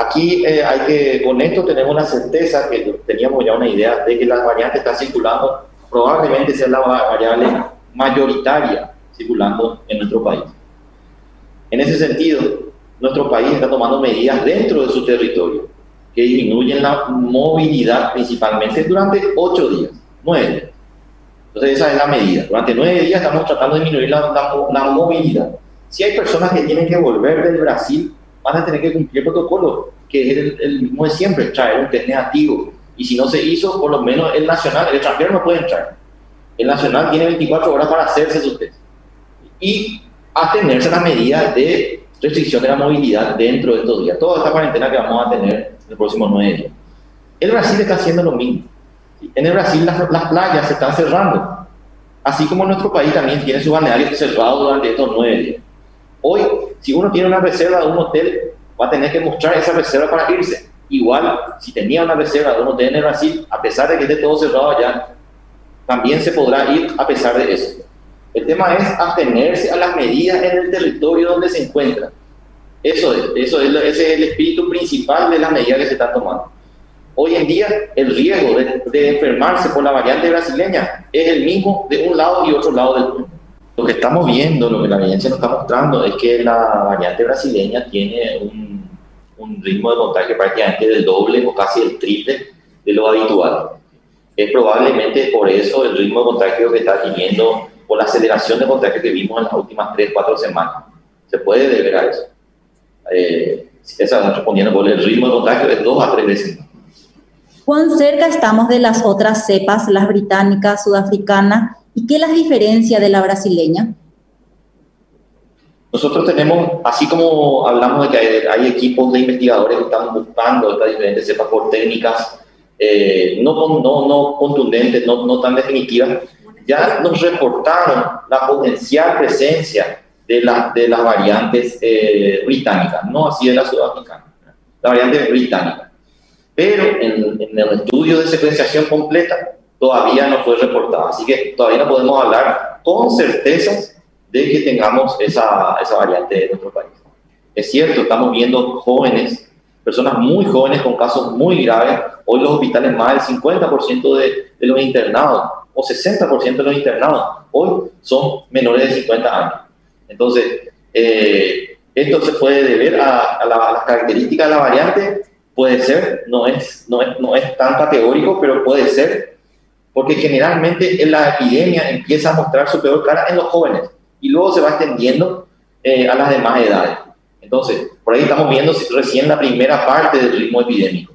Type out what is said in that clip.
Aquí eh, hay que, con esto tenemos una certeza que teníamos ya una idea de que la variante está circulando, probablemente sea la variable mayoritaria circulando en nuestro país. En ese sentido, nuestro país está tomando medidas dentro de su territorio que disminuyen la movilidad principalmente durante ocho días, nueve. Entonces esa es la medida. Durante nueve días estamos tratando de disminuir la, la, movilidad. Si hay personas que tienen que volver del Brasil, van a tener que cumplir el protocolo, que es el, mismo de siempre, traer un test negativo. Y si no se hizo, por lo menos el nacional, el extranjero no puede entrar. El nacional tiene 24 horas para hacerse su test. Y atenerse a las medidas de restricción de la movilidad dentro de estos días. Toda esta cuarentena que vamos a tener en los próximos nueve días. El Brasil está haciendo lo mismo. En el Brasil las, playas se están cerrando, así como nuestro país también tiene su balneario cerrado durante estos nueve días. Hoy, si uno tiene una reserva de un hotel, va a tener que mostrar esa reserva para irse. Igual, si tenía una reserva de un hotel en el Brasil, a pesar de que esté todo cerrado allá, también se podrá ir a pesar de eso. El tema es atenerse a las medidas en el territorio donde se encuentra. Eso es, eso es, ese es el espíritu principal de las medidas que se están tomando. Hoy en día el riesgo de, enfermarse por la variante brasileña es el mismo de un lado y otro lado del mundo. Lo que estamos viendo, lo que la evidencia nos está mostrando es que la variante brasileña tiene un, un ritmo de contagio prácticamente del doble o casi el triple de lo habitual. Es probablemente por eso el ritmo de contagio que está teniendo, o la aceleración de contagio que vimos en las últimas 3, 4 semanas. Se puede deber a eso. Eh, esa respondiendo por el ritmo de contagio es dos a tres veces más. ¿Cuán cerca estamos de las otras cepas, las británicas, sudafricanas, y qué las diferencia de la brasileña? Nosotros tenemos, así como hablamos de que hay, equipos de investigadores que están buscando estas diferentes cepas por técnicas eh, no, no, no contundentes, no, no tan definitivas, ya nos reportaron la potencial presencia de, la, de las variantes eh, británicas, no así de la sudafricana, la variante británica pero en, el estudio de secuenciación completa todavía no fue reportado. Así que todavía no podemos hablar con certeza de que tengamos esa, esa variante en nuestro país. Es cierto, estamos viendo jóvenes, personas muy jóvenes con casos muy graves. Hoy los hospitales, más del 50% de, de los internados o 60% de los internados, hoy son menores de 50 años. Entonces, eh, esto se puede deber a, a, a las características de la variante Puede ser, no es, no es, no es tan categórico, pero puede ser, porque generalmente la epidemia empieza a mostrar su peor cara en los jóvenes y luego se va extendiendo eh, a las demás edades. Entonces, por ahí estamos viendo recién la primera parte del ritmo epidémico.